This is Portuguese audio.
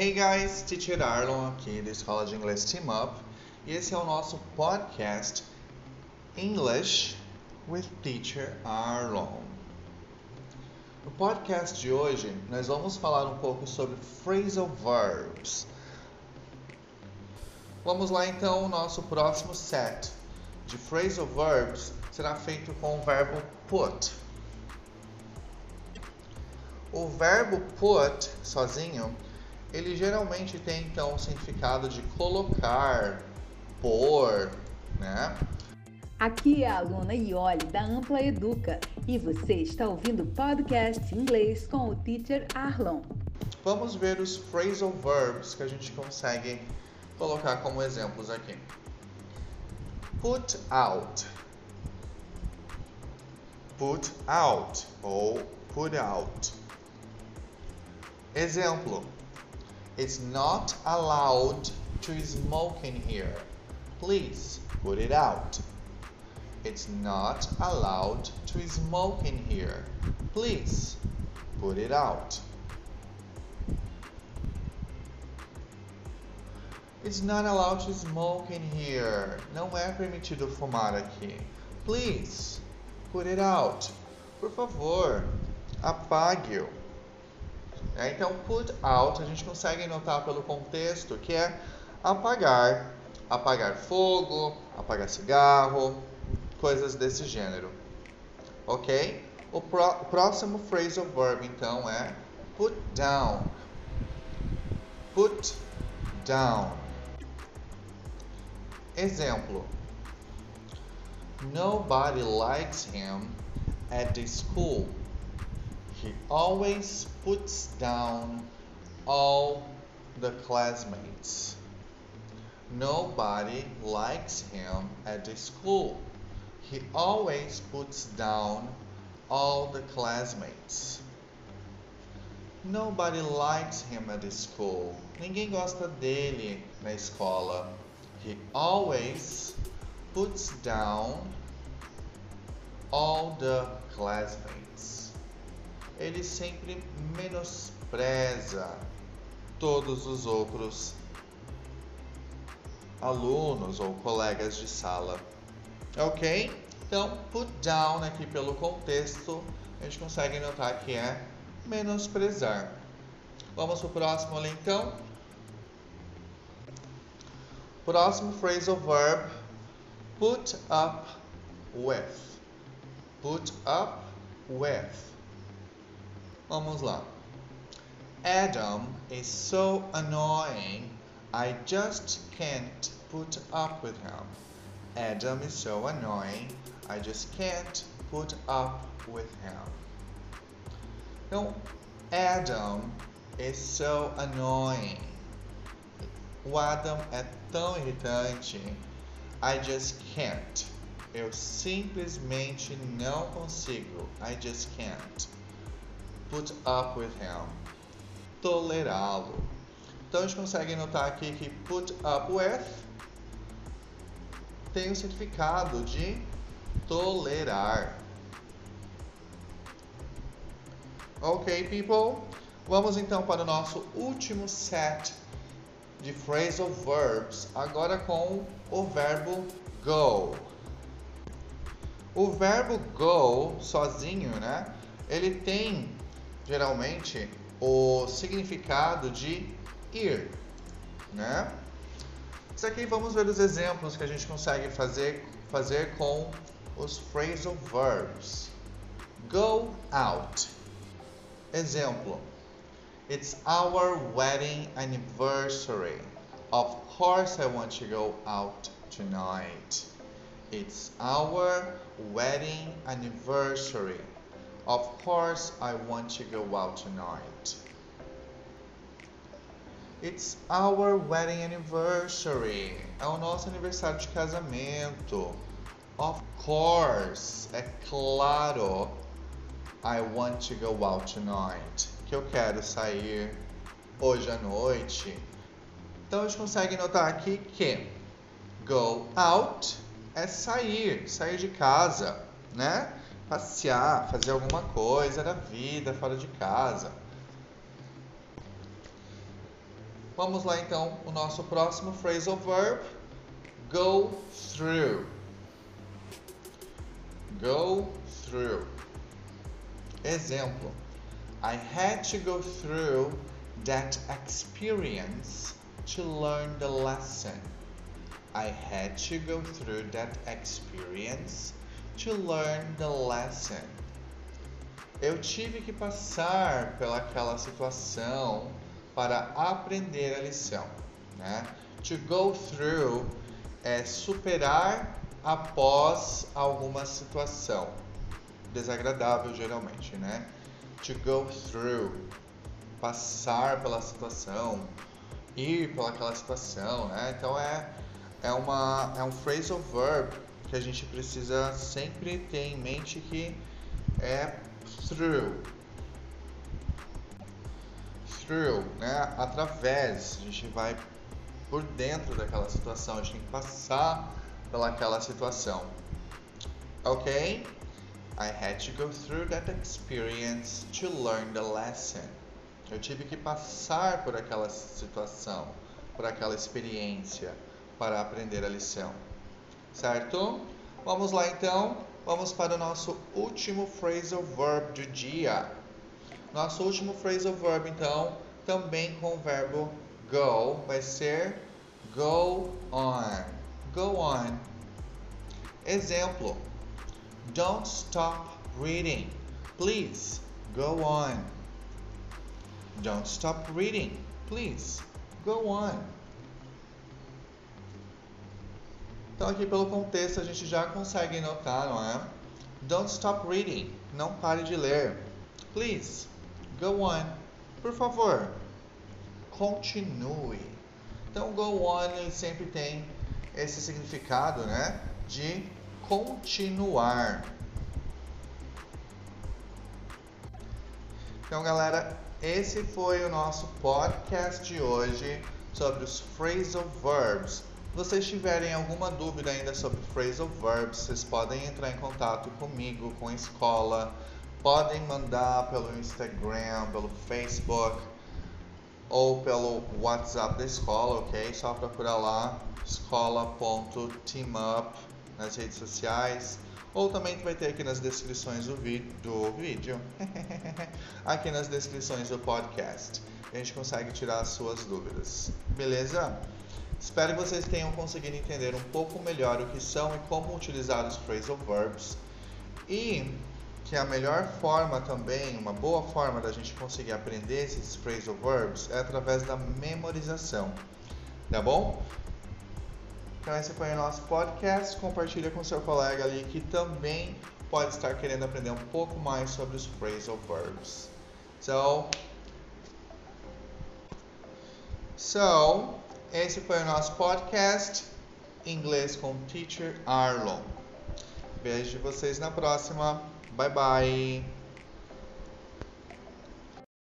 Hey guys, Teacher Arlon aqui da Escola de Inglês Team Up e esse é o nosso podcast English with Teacher Arlon. No podcast de hoje, nós vamos falar um pouco sobre phrasal verbs. Vamos lá então, o nosso próximo set de phrasal verbs será feito com o verbo put. O verbo put sozinho ele geralmente tem então o significado de colocar, pôr, né? Aqui é a aluna Ioli da Ampla Educa e você está ouvindo o podcast inglês com o Teacher Arlon. Vamos ver os phrasal verbs que a gente consegue colocar como exemplos aqui. Put out. Put out ou put out. Exemplo: It's not allowed to smoke in here. Please put it out. It's not allowed to smoke in here. Please put it out. It's not allowed to smoke in here. Não é permitido fumar aqui. Please put it out. Por favor, apague-o. É, então, put out a gente consegue notar pelo contexto que é apagar, apagar fogo, apagar cigarro, coisas desse gênero. Ok? O pró próximo phrasal verb então é put down. Put down. Exemplo: Nobody likes him at the school. He always puts down all the classmates. Nobody likes him at the school. He always puts down all the classmates. Nobody likes him at the school. Ninguém gosta dele na escola. He always puts down all the classmates ele sempre menospreza todos os outros alunos ou colegas de sala. Ok? Então, put down aqui pelo contexto, a gente consegue notar que é menosprezar. Vamos para o próximo ali então. Próximo phrasal verb, put up with. Put up with. Vamos lá. Adam is so annoying. I just can't put up with him. Adam is so annoying. I just can't put up with him. Então, Adam is so annoying. O Adam é tão irritante. I just can't. Eu simplesmente não consigo. I just can't put up with him. Tolerá-lo. Então a gente consegue notar aqui que put up with tem o significado de tolerar. Ok, people? Vamos então para o nosso último set de phrasal verbs, agora com o verbo go. O verbo go sozinho, né? Ele tem geralmente o significado de ir, né? Isso aqui vamos ver os exemplos que a gente consegue fazer, fazer com os phrasal verbs. Go out. Exemplo: It's our wedding anniversary. Of course I want to go out tonight. It's our wedding anniversary. Of course, I want to go out tonight. It's our wedding anniversary. É o nosso aniversário de casamento. Of course, é claro. I want to go out tonight. Que eu quero sair hoje à noite. Então a gente consegue notar aqui que go out é sair, sair de casa, né? Passear, fazer alguma coisa da vida fora de casa. Vamos lá então, o nosso próximo phrasal verb, go through. Go through. Exemplo: I had to go through that experience to learn the lesson. I had to go through that experience to learn the lesson. Eu tive que passar pelaquela situação para aprender a lição. Né? To go through é superar após alguma situação desagradável, geralmente, né? To go through, passar pela situação, ir pelaquela situação, né? Então é é uma é um phrasal verb que a gente precisa sempre ter em mente que é through, through, né? Através, a gente vai por dentro daquela situação, a gente tem que passar pelaquela situação. Ok? I had to go through that experience to learn the lesson. Eu tive que passar por aquela situação, por aquela experiência para aprender a lição. Certo? Vamos lá então. Vamos para o nosso último phrasal verb do dia. Nosso último phrasal verb, então, também com o verbo go, vai ser go on. Go on. Exemplo: Don't stop reading. Please go on. Don't stop reading. Please go on. Então, aqui pelo contexto, a gente já consegue notar, não é? Don't stop reading. Não pare de ler. Please Go on. Por favor, continue. Então, go on sempre tem esse significado, né? De continuar. Então, galera, esse foi o nosso podcast de hoje sobre os phrasal verbs. Se vocês tiverem alguma dúvida ainda sobre phrasal verbs, vocês podem entrar em contato comigo, com a escola podem mandar pelo Instagram, pelo Facebook ou pelo WhatsApp da escola, ok? Só procurar lá escola.teamup nas redes sociais. Ou também vai ter aqui nas descrições do, do vídeo, aqui nas descrições do podcast. A gente consegue tirar as suas dúvidas. Beleza? Espero que vocês tenham conseguido entender um pouco melhor o que são e como utilizar os phrasal verbs. E que a melhor forma também, uma boa forma da gente conseguir aprender esses phrasal verbs é através da memorização. Tá bom? Então esse foi o nosso podcast. Compartilha com seu colega ali que também pode estar querendo aprender um pouco mais sobre os phrasal verbs. So, so esse foi o nosso podcast Inglês com Teacher Arlon. Vejo vocês na próxima. Bye bye.